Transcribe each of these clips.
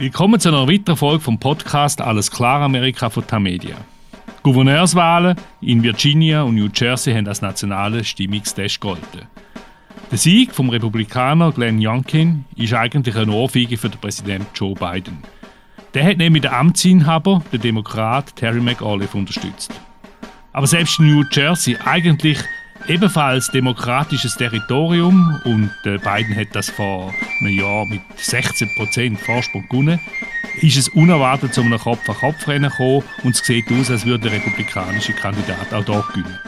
Willkommen zu einer weiteren Folge vom Podcast Alles klar Amerika von Tamedia. Gouverneurswahlen in Virginia und New Jersey haben als nationale Stimmungstest gegolten. Der Sieg vom Republikaner Glenn Youngkin ist eigentlich eine Ohrfeige für den Präsident Joe Biden. Der hat nämlich den Amtsinhaber, den Demokrat Terry McAuliffe, unterstützt. Aber selbst in New Jersey, eigentlich ebenfalls demokratisches Territorium und äh, Biden hat das vor einem Jahr mit 16% Vorsprung gewonnen, ist es unerwartet zu einem Kopf-an-Kopf-Rennen gekommen und es sieht aus, als würde der republikanische Kandidat auch dort gewinnen.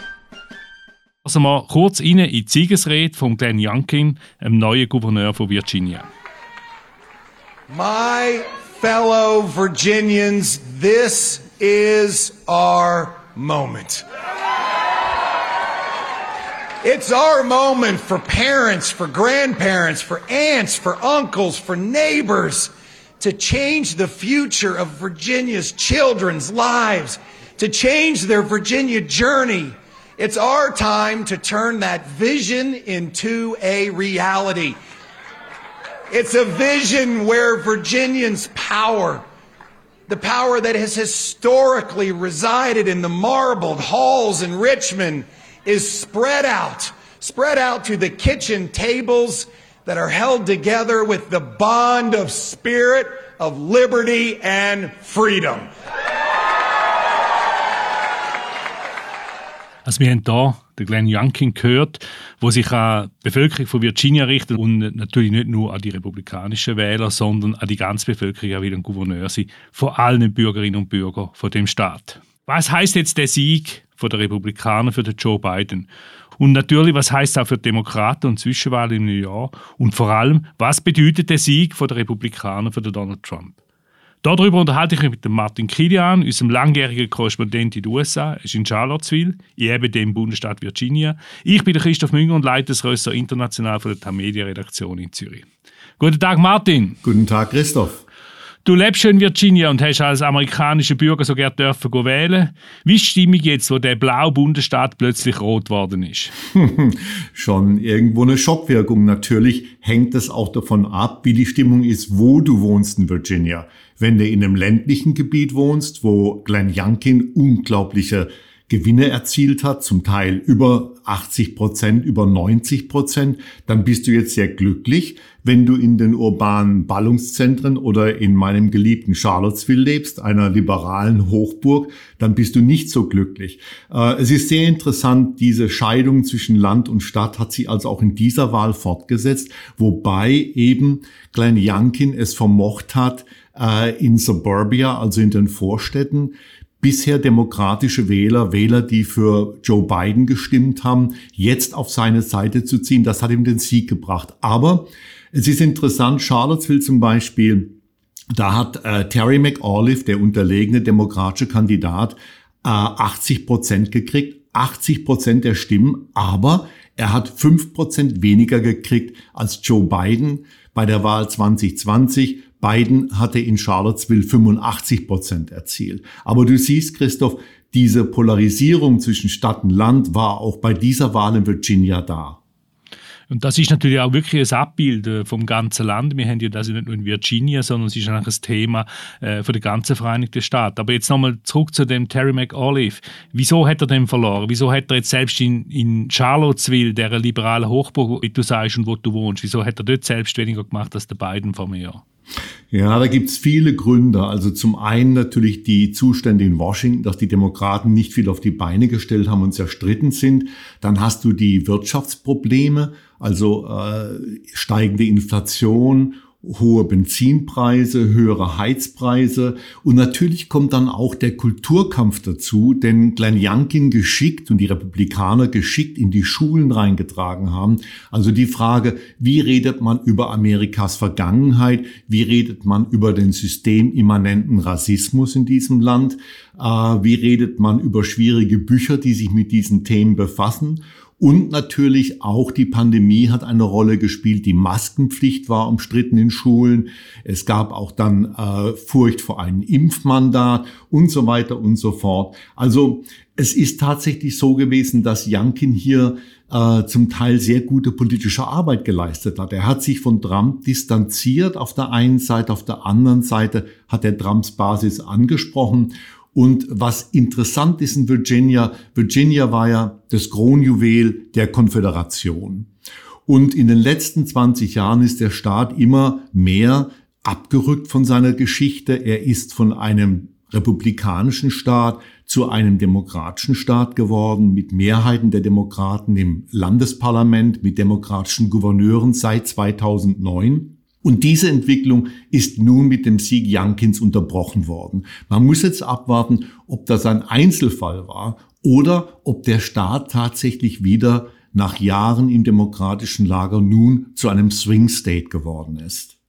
Also mal kurz rein in die Siegesrede von Glenn Youngkin, dem neuen Gouverneur von Virginia. My fellow Virginians, this is our moment. It's our moment for parents, for grandparents, for aunts, for uncles, for neighbors to change the future of Virginia's children's lives, to change their Virginia journey. It's our time to turn that vision into a reality. It's a vision where Virginians' power, the power that has historically resided in the marbled halls in Richmond, is spread out, spread out to the kitchen tables that are held together with the bond of spirit of liberty and freedom. Also wir haben hier den Glenn Youngkin gehört, wo sich an die Bevölkerung von Virginia richtet und natürlich nicht nur an die republikanischen Wähler, sondern an die ganze Bevölkerung, auch wieder ein Gouverneur sein, von allen Bürgerinnen und Bürgern von dem Staat. Was heißt jetzt der Sieg der Republikaner für den Joe Biden. Und natürlich, was heißt auch für die Demokraten und Zwischenwahlen im New Jahr? Und vor allem, was bedeutet der Sieg der Republikaner für den Donald Trump? Darüber unterhalte ich mich mit Martin Kilian, unserem langjährigen Korrespondent in den USA. Er ist in Charlottesville, in eben dem Bundesstaat Virginia. Ich bin Christoph Münger und leite das Rösser International von der Tamedia-Redaktion in Zürich. Guten Tag, Martin. Guten Tag, Christoph. Du lebst in Virginia und hast als amerikanischer Bürger so gerne dürfen wählen. Wie ist die Stimmung jetzt, wo der blaue Bundesstaat plötzlich rot geworden ist? schon irgendwo eine Schockwirkung. Natürlich hängt es auch davon ab, wie die Stimmung ist, wo du wohnst in Virginia. Wenn du in einem ländlichen Gebiet wohnst, wo Glenn Youngkin unglaubliche Gewinne erzielt hat, zum Teil über 80 Prozent, über 90 Prozent, dann bist du jetzt sehr glücklich. Wenn du in den urbanen Ballungszentren oder in meinem geliebten Charlottesville lebst, einer liberalen Hochburg, dann bist du nicht so glücklich. Äh, es ist sehr interessant, diese Scheidung zwischen Land und Stadt hat sich also auch in dieser Wahl fortgesetzt, wobei eben Glenn Youngkin es vermocht hat, äh, in Suburbia, also in den Vorstädten, bisher demokratische Wähler, Wähler, die für Joe Biden gestimmt haben, jetzt auf seine Seite zu ziehen. Das hat ihm den Sieg gebracht. Aber es ist interessant, Charlottesville zum Beispiel, da hat äh, Terry McAuliffe, der unterlegene demokratische Kandidat, äh, 80 Prozent gekriegt. 80 Prozent der Stimmen, aber er hat fünf Prozent weniger gekriegt als Joe Biden bei der Wahl 2020 Biden hatte in Charlottesville 85 Prozent erzielt. Aber du siehst, Christoph, diese Polarisierung zwischen Stadt und Land war auch bei dieser Wahl in Virginia da. Und das ist natürlich auch wirklich ein Abbild äh, vom ganzen Land. Wir haben ja das nicht nur in Virginia, sondern es ist eigentlich ein Thema äh, für die ganze Vereinigten Staaten. Aber jetzt nochmal zurück zu dem Terry McAuliffe. Wieso hat er den verloren? Wieso hat er jetzt selbst in, in Charlottesville, der liberalen Hochburg, wie du sagst und wo du wohnst, wieso hat er dort selbst weniger gemacht als der Biden vor mir? Ja, da gibt's viele Gründe. Also zum einen natürlich die Zustände in Washington, dass die Demokraten nicht viel auf die Beine gestellt haben und zerstritten sind. Dann hast du die Wirtschaftsprobleme, also äh, steigende Inflation hohe Benzinpreise, höhere Heizpreise. Und natürlich kommt dann auch der Kulturkampf dazu, den Glenn Youngkin geschickt und die Republikaner geschickt in die Schulen reingetragen haben. Also die Frage, wie redet man über Amerikas Vergangenheit, wie redet man über den systemimmanenten Rassismus in diesem Land, äh, wie redet man über schwierige Bücher, die sich mit diesen Themen befassen Und natürlich auch die Pandemie hat eine Rolle gespielt. Die Maskenpflicht war umstritten in Schulen. Es gab auch dann äh, Furcht vor einem Impfmandat und so weiter und so fort. Also es ist tatsächlich so gewesen, dass Jankin hier äh, zum Teil sehr gute politische Arbeit geleistet hat. Er hat sich von Trump distanziert auf der einen Seite, auf der anderen Seite hat er Trumps Basis angesprochen und was interessant ist in Virginia, Virginia war ja das Kronjuwel der Konföderation. Und in den letzten 20 Jahren ist der Staat immer mehr abgerückt von seiner Geschichte. Er ist von einem republikanischen Staat zu einem demokratischen Staat geworden, mit Mehrheiten der Demokraten im Landesparlament, mit demokratischen Gouverneuren seit 2009. Und diese Entwicklung ist nun mit dem Sieg Jankins unterbrochen worden. Man muss jetzt abwarten, ob das ein Einzelfall war oder ob der Staat tatsächlich wieder nach Jahren im demokratischen Lager nun zu einem Swing State geworden ist.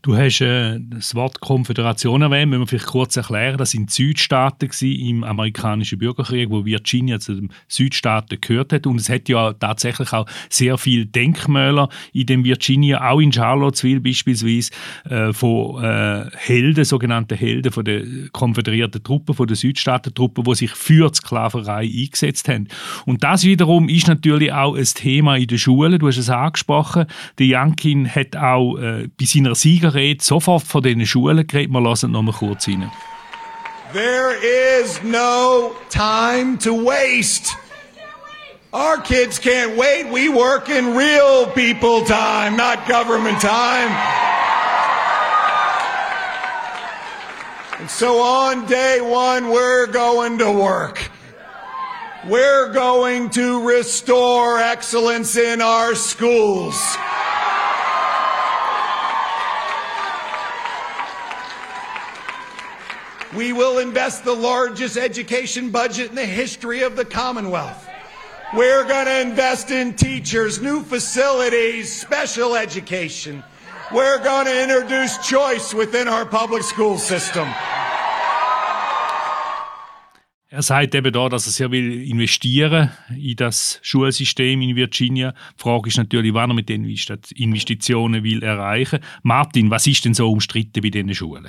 Du hast äh, das Wort Konföderation erwähnt, müssen wir vielleicht kurz erklären. Das sind Südstaaten im amerikanischen Bürgerkrieg, wo Virginia zu den Südstaaten gehört hat. Und es hat ja tatsächlich auch sehr viele Denkmäler in dem Virginia, auch in Charlottesville beispielsweise, äh, von äh, Helden, sogenannten Helden von den konföderierten Truppen, von den Südstaatentruppen, die sich für die Sklaverei eingesetzt haben. Und das wiederum ist natürlich auch ein Thema in den Schulen. Du hast es angesprochen. Der Jankin hat auch äh, bei seiner Sieger Sofort von diesen Schulen geredet. Wir lassen noch mal kurz rein. There is no time to waste. Our kids can't wait. We work in real people time, not government time. And so on day one, we're going to work. We're going to restore excellence in our schools. We will invest the largest education budget in the history of the Commonwealth. We're going to invest in teachers, new facilities, special education. We're going to introduce choice within our public school system. Er sagt eben da, dass er sehr will investieren in das Schulsystem in Virginia. Die Frage ist natürlich, wann er mit den Investitionen will erreichen. Martin, was ist denn so umstritten bei diesen Schulen?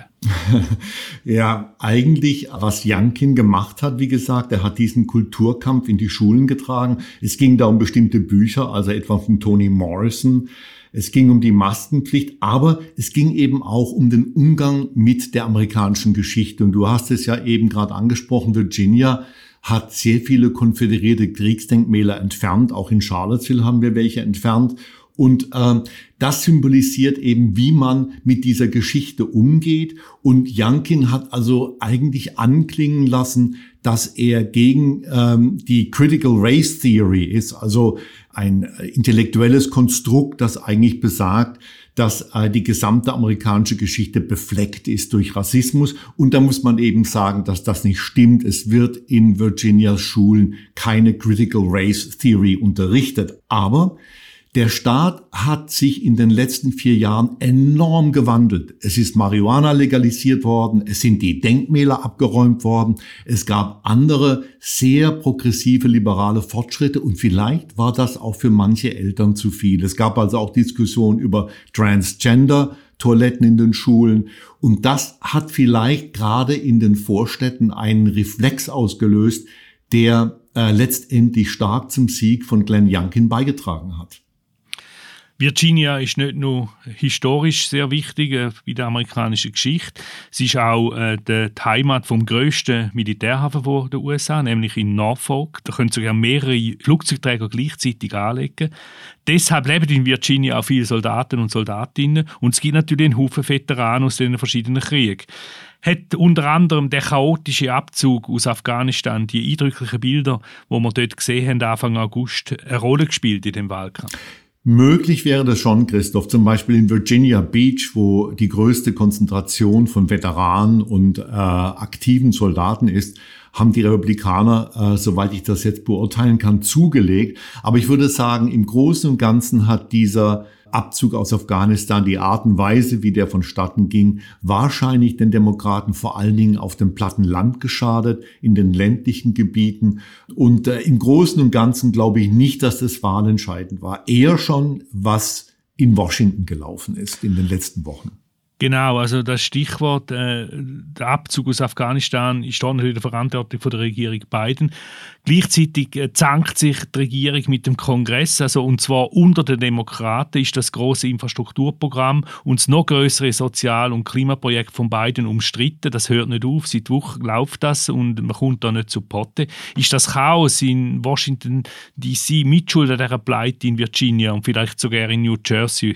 ja, eigentlich, was Jankin gemacht hat, wie gesagt, er hat diesen Kulturkampf in die Schulen getragen. Es ging da um bestimmte Bücher, also etwa von Toni Morrison. Es ging um die Maskenpflicht, aber es ging eben auch um den Umgang mit der amerikanischen Geschichte. Und du hast es ja eben gerade angesprochen, Virginia hat sehr viele konföderierte Kriegsdenkmäler entfernt. Auch in Charlottesville haben wir welche entfernt. Und äh, das symbolisiert eben, wie man mit dieser Geschichte umgeht. Und Jankin hat also eigentlich anklingen lassen, dass er gegen ähm, die Critical Race Theory ist, also ein intellektuelles Konstrukt, das eigentlich besagt, dass äh, die gesamte amerikanische Geschichte befleckt ist durch Rassismus. Und da muss man eben sagen, dass das nicht stimmt. Es wird in Virginias Schulen keine Critical Race Theory unterrichtet. Aber der Staat hat sich in den letzten vier Jahren enorm gewandelt. Es ist Marihuana legalisiert worden, es sind die Denkmäler abgeräumt worden, es gab andere sehr progressive liberale Fortschritte und vielleicht war das auch für manche Eltern zu viel. Es gab also auch Diskussionen über Transgender. Toiletten in den Schulen. Und das hat vielleicht gerade in den Vorstädten einen Reflex ausgelöst, der äh, letztendlich stark zum Sieg von Glenn Youngkin beigetragen hat. Virginia ist nicht nur historisch sehr wichtig äh, in der amerikanischen Geschichte, sie ist auch äh, die Heimat vom größten Militärhafen der USA, nämlich in Norfolk. Da können sogar mehrere Flugzeugträger gleichzeitig anlegen. Deshalb leben in Virginia auch viele Soldaten und Soldatinnen und es gibt natürlich einen Haufen Veteranen aus den verschiedenen Kriegen hat unter anderem der chaotische Abzug aus Afghanistan, die eindrücklichen Bilder, wo wir dort gesehen haben, Anfang August, eine Rolle gespielt in dem Wahlkampf? Möglich wäre das schon, Christoph, zum Beispiel in Virginia Beach, wo die größte Konzentration von Veteranen und äh, aktiven Soldaten ist, haben die Republikaner, äh, soweit ich das jetzt beurteilen kann, zugelegt. Aber ich würde sagen, im Großen und Ganzen hat dieser Abzug aus Afghanistan, die Art und Weise, wie der vonstatten ging, wahrscheinlich den Demokraten vor allen Dingen auf dem platten Land geschadet, in den ländlichen Gebieten. Und äh, im Großen und Ganzen glaube ich nicht, dass das wahlentscheidend war. Eher schon, was in Washington gelaufen ist in den letzten Wochen. Genau, also das Stichwort äh, der Abzug aus Afghanistan ist dann natürlich die Verantwortung von der Regierung Biden. Gleichzeitig äh, zankt sich die Regierung mit dem Kongress, also und zwar unter den Demokraten ist das große Infrastrukturprogramm und das noch größere Sozial- und Klimaprojekt von Biden umstritten. Das hört nicht auf, seit Wochen läuft das und man kommt da nicht zu Potte. Ist das Chaos in Washington D.C. Mitschuld an dieser Pleite in Virginia und vielleicht sogar in New Jersey?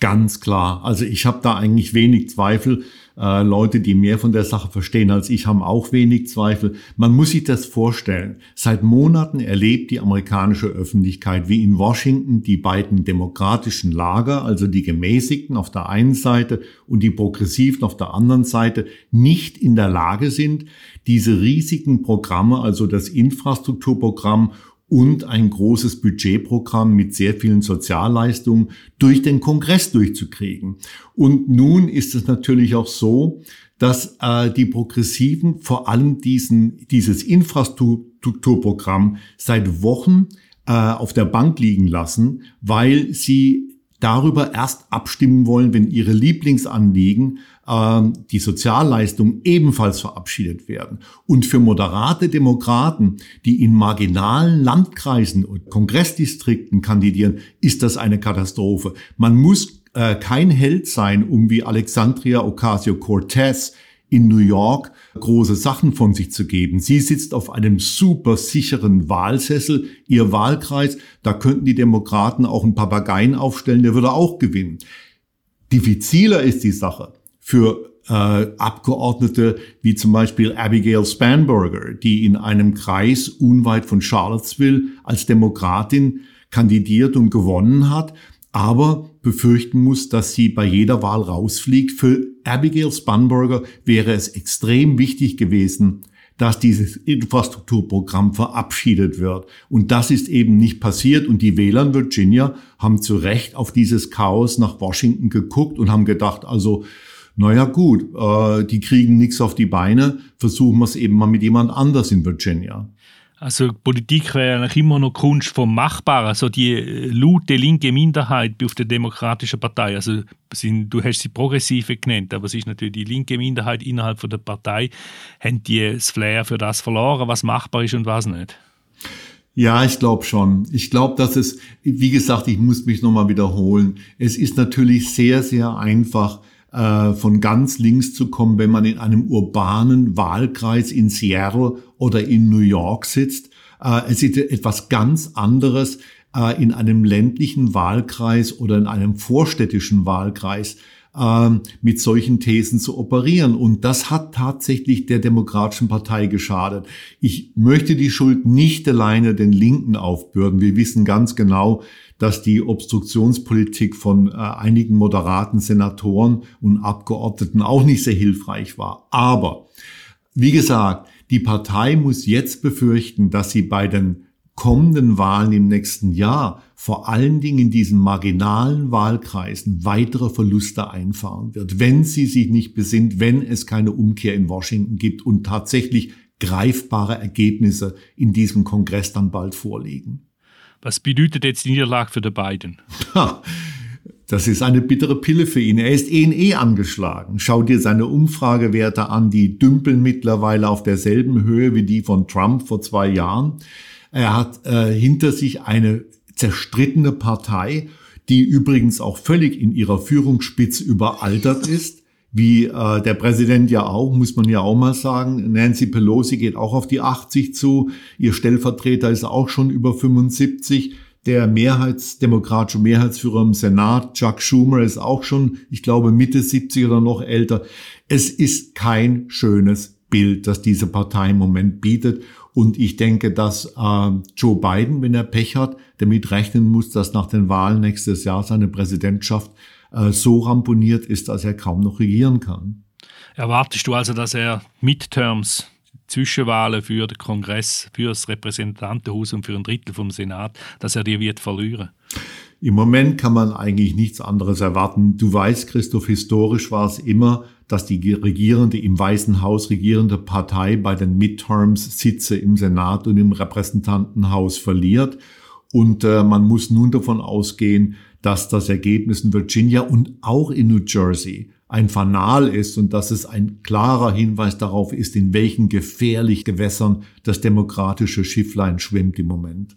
Ganz klar. Also ich habe da eigentlich wenig Zweifel. Äh, Leute, die mehr von der Sache verstehen als ich, haben auch wenig Zweifel. Man muss sich das vorstellen. Seit Monaten erlebt die amerikanische Öffentlichkeit, wie in Washington die beiden demokratischen Lager, also die Gemäßigten auf der einen Seite und die Progressiven auf der anderen Seite, nicht in der Lage sind, diese riesigen Programme, also das Infrastrukturprogramm und ein großes Budgetprogramm mit sehr vielen Sozialleistungen durch den Kongress durchzukriegen. Und nun ist es natürlich auch so, dass äh, die Progressiven vor allem diesen, dieses Infrastrukturprogramm seit Wochen äh, auf der Bank liegen lassen, weil sie darüber erst abstimmen wollen, wenn ihre Lieblingsanliegen, die Sozialleistungen, ebenfalls verabschiedet werden. Und für moderate Demokraten, die in marginalen Landkreisen und Kongressdistrikten kandidieren, ist das eine Katastrophe. Man muss äh, kein Held sein, um wie Alexandria Ocasio-Cortez in New York große Sachen von sich zu geben. Sie sitzt auf einem super sicheren Wahlsessel, ihr Wahlkreis, da könnten die Demokraten auch einen Papageien aufstellen, der würde auch gewinnen. Diffiziler ist die Sache für äh, Abgeordnete wie zum Beispiel Abigail Spanberger, die in einem Kreis unweit von Charlottesville als Demokratin kandidiert und gewonnen hat aber befürchten muss, dass sie bei jeder Wahl rausfliegt. Für Abigail Spanberger wäre es extrem wichtig gewesen, dass dieses Infrastrukturprogramm verabschiedet wird. Und das ist eben nicht passiert. Und die Wähler in Virginia haben zu Recht auf dieses Chaos nach Washington geguckt und haben gedacht, also, naja gut, äh, die kriegen nichts auf die Beine, versuchen wir es eben mal mit jemand anders in Virginia. Also Politik wäre eigentlich immer noch Kunst vom Machbaren. Also die äh, laute linke Minderheit auf der Demokratischen Partei, also sind, du hast sie Progressive genannt, aber es ist natürlich die linke Minderheit innerhalb von der Partei, haben die das Flair für das verloren, was machbar ist und was nicht. Ja, ich glaube schon. Ich glaube, dass es, wie gesagt, ich muss mich nochmal wiederholen. Es ist natürlich sehr, sehr einfach, äh, von ganz links zu kommen, wenn man in einem urbanen Wahlkreis in Seattle oder in New York sitzt. Äh, es ist etwas ganz anderes äh, in einem ländlichen Wahlkreis oder in einem vorstädtischen Wahlkreis mit solchen Thesen zu operieren. Und das hat tatsächlich der Demokratischen Partei geschadet. Ich möchte die Schuld nicht alleine den Linken aufbürden. Wir wissen ganz genau, dass die Obstruktionspolitik von äh, einigen moderaten Senatoren und Abgeordneten auch nicht sehr hilfreich war. Aber, wie gesagt, die Partei muss jetzt befürchten, dass sie bei den kommenden Wahlen im nächsten Jahr vor allen Dingen in diesen marginalen Wahlkreisen weitere Verluste einfahren wird, wenn sie sich nicht besinnt, wenn es keine Umkehr in Washington gibt und tatsächlich greifbare Ergebnisse in diesem Kongress dann bald vorliegen. Was bedeutet jetzt die Niederlage für den Biden? Das ist eine bittere Pille für ihn. Er ist eh, eh angeschlagen. Schau dir seine Umfragewerte an, die dümpeln mittlerweile auf derselben Höhe wie die von Trump vor zwei Jahren. Er hat äh, hinter sich eine zerstrittene Partei, die übrigens auch völlig in ihrer Führungsspitze überaltert ist wie äh, der Präsident ja auch, muss man ja auch mal sagen. Nancy Pelosi geht auch auf die 80 zu. Ihr Stellvertreter ist auch schon über 75. Der Mehrheitsdemokratische Mehrheitsführer im Senat, Chuck Schumer, ist auch schon, ich glaube, Mitte 70 oder noch älter. Es ist kein schönes Bild, das diese Partei im Moment bietet. Und ich denke, dass äh, Joe Biden, wenn er Pech hat, damit rechnen muss, dass nach den Wahlen nächstes Jahr seine Präsidentschaft äh, so ramponiert ist, dass er kaum noch regieren kann. Erwartest du also, dass er Midterms, Zwischenwahlen für den Kongress, für das Repräsentantenhaus und für ein Drittel vom Senat, dass er die wird verlieren? Im Moment kann man eigentlich nichts anderes erwarten. Du weißt, Christoph, historisch war es immer, dass die regierende, im Weißen Haus regierende Partei bei den Midterms Sitze im Senat und im Repräsentantenhaus verliert. Und äh, man muss nun davon ausgehen, dass das Ergebnis in Virginia und auch in New Jersey ein Fanal ist und dass es ein klarer Hinweis darauf ist, in welchen gefährlichen Gewässern das demokratische Schifflein schwimmt im Moment.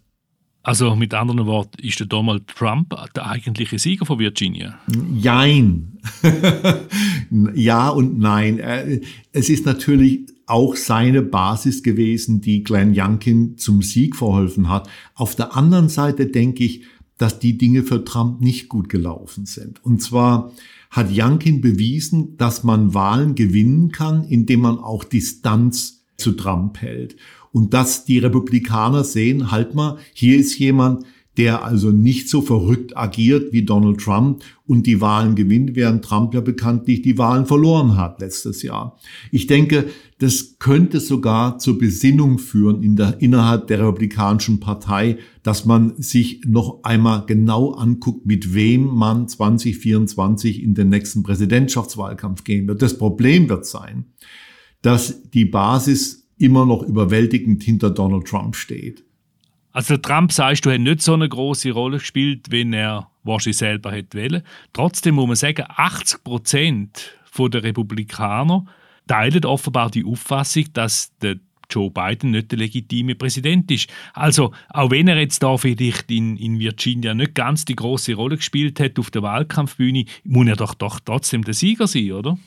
Also mit anderen Worten, ist der Donald Trump der eigentliche Sieger von Virginia? Jein. ja und nein. Es ist natürlich auch seine Basis gewesen, die Glenn Youngkin zum Sieg verholfen hat. Auf der anderen Seite denke ich, dass die Dinge für Trump nicht gut gelaufen sind. Und zwar hat Youngkin bewiesen, dass man Wahlen gewinnen kann, indem man auch Distanz zu Trump hält. Und dass die Republikaner sehen, halt mal, hier ist jemand, der also nicht so verrückt agiert wie Donald Trump und die Wahlen gewinnt, während Trump ja bekanntlich die Wahlen verloren hat letztes Jahr. Ich denke, das könnte sogar zur Besinnung führen in der, innerhalb der Republikanischen Partei, dass man sich noch einmal genau anguckt, mit wem man 2024 in den nächsten Präsidentschaftswahlkampf gehen wird. Das Problem wird sein, dass die Basis immer noch überwältigend hinter Donald Trump steht. Also Trump, sagst du, hat nicht so eine große Rolle gespielt, wenn er wahrscheinlich selber hätte wollen. Trotzdem muss man sagen, 80 Prozent der Republikaner teilen offenbar die Auffassung, dass der Joe Biden nicht der legitime Präsident ist. Also, auch wenn er jetzt da vielleicht in, in Virginia nicht ganz die große Rolle gespielt hat auf der Wahlkampfbühne, muss er doch, doch trotzdem der Sieger sein, oder?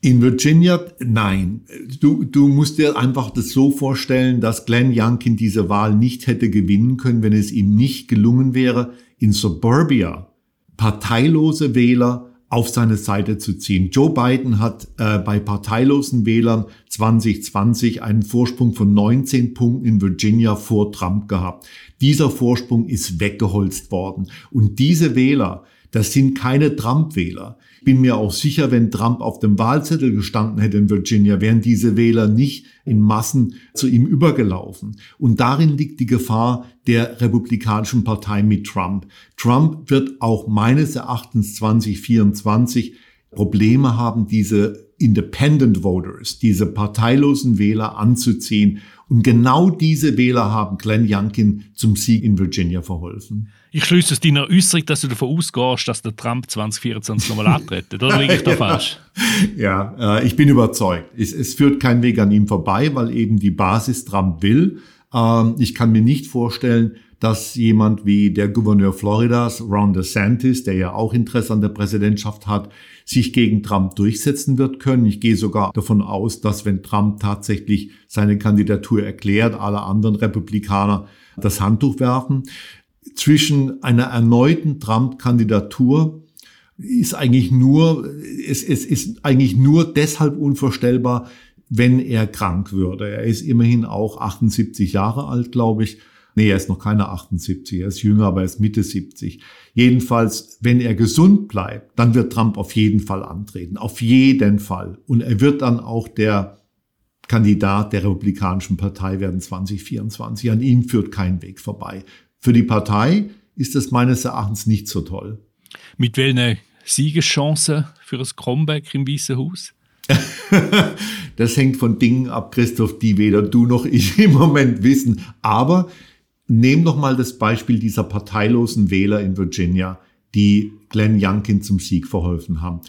In Virginia, nein. Du, du musst dir einfach das so vorstellen, dass Glenn Youngkin diese Wahl nicht hätte gewinnen können, wenn es ihm nicht gelungen wäre, in Suburbia parteilose Wähler auf seine Seite zu ziehen. Joe Biden hat äh, bei parteilosen Wählern 2020 einen Vorsprung von 19 Punkten in Virginia vor Trump gehabt. Dieser Vorsprung ist weggeholzt worden. Und diese Wähler, das sind keine Trump-Wähler bin mir auch sicher, wenn Trump auf dem Wahlzettel gestanden hätte in Virginia, wären diese Wähler nicht in Massen zu ihm übergelaufen. Und darin liegt die Gefahr der Republikanischen Partei mit Trump. Trump wird auch meines Erachtens 2024 Probleme haben, diese Independent Voters, diese parteilosen Wähler anzuziehen. Und genau diese Wähler haben Glenn Youngkin zum Sieg in Virginia verholfen. Ich schließe aus deiner Äußerung, dass du davon ausgehst, dass der Trump 2024 nochmal antritt. Oder liege ich da falsch? Ja, äh, ich bin überzeugt. Es, es, führt kein Weg an ihm vorbei, weil eben die Basis Trump will. Ähm, ich kann mir nicht vorstellen, dass jemand wie der Gouverneur Floridas, Ron DeSantis, der ja auch Interesse an der Präsidentschaft hat, sich gegen Trump durchsetzen wird können. Ich gehe sogar davon aus, dass wenn Trump tatsächlich seine Kandidatur erklärt, alle anderen Republikaner das Handtuch werfen zwischen einer erneuten Trump-Kandidatur ist eigentlich nur, es, es ist eigentlich nur deshalb unvorstellbar, wenn er krank würde. Er ist immerhin auch 78 Jahre alt, glaube ich. Nee, er ist noch keine 78, er ist jünger, aber er ist Mitte 70. Jedenfalls, wenn er gesund bleibt, dann wird Trump auf jeden Fall antreten. Auf jeden Fall. Und er wird dann auch der Kandidat der Republikanischen Partei werden 2024. An ihm führt kein Weg vorbei. Für die Partei ist das meines Erachtens nicht so toll. Mit welcher Siegeschance für das Comeback im Weißen Haus? das hängt von Dingen ab, Christoph, die weder du noch ich im Moment wissen. Aber nehm doch mal das Beispiel dieser parteilosen Wähler in Virginia, die Glenn Youngkin zum Sieg verholfen haben.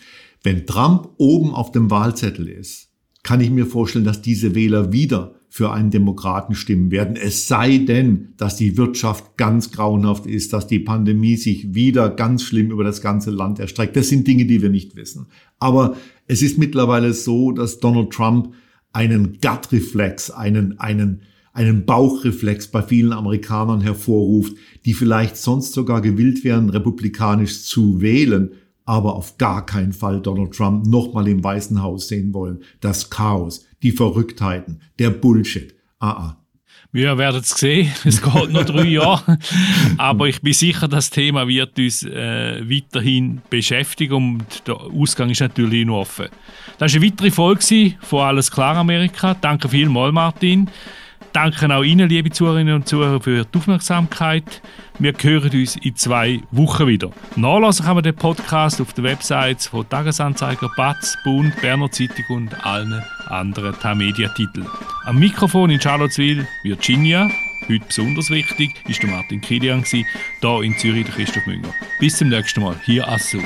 Wenn Trump oben auf dem Wahlzettel ist, kann ich mir vorstellen, dass diese Wähler wieder für einen Demokraten stimmen werden. Es sei denn, dass die Wirtschaft ganz grauenhaft ist, dass die Pandemie sich wieder ganz schlimm über das ganze Land erstreckt. Das sind Dinge, die wir nicht wissen. Aber es ist mittlerweile so, dass Donald Trump einen Gut-Reflex, einen, einen, einen Bauchreflex bei vielen Amerikanern hervorruft, die vielleicht sonst sogar gewillt wären, republikanisch zu wählen, aber auf gar keinen Fall Donald Trump nochmal im Weißen Haus sehen wollen. Das Chaos, die Verrücktheiten, der Bullshit. Ah, ah. Wir werden es sehen. Es geht noch drei Jahre. Aber ich bin sicher, das Thema wird uns äh, weiterhin beschäftigen und der Ausgang ist natürlich noch offen. Das war eine weitere Folge von Alles klar Amerika. Danke vielmals, Martin. Danke auch Ihnen, liebe Zuhörerinnen und Zuhörer, für die Aufmerksamkeit. Wir hören uns in zwei Wochen wieder. Nachlassen kann man den Podcast auf den Websites von Tagesanzeiger, Batz, Bund, Berner Zeitung und allen anderen Tamedia-Titeln. Am Mikrofon in Charlottesville, Virginia. Heute besonders wichtig ist der Martin Kilian, hier in Zürich der Christoph Münger. Bis zum nächsten Mal, hier Assur.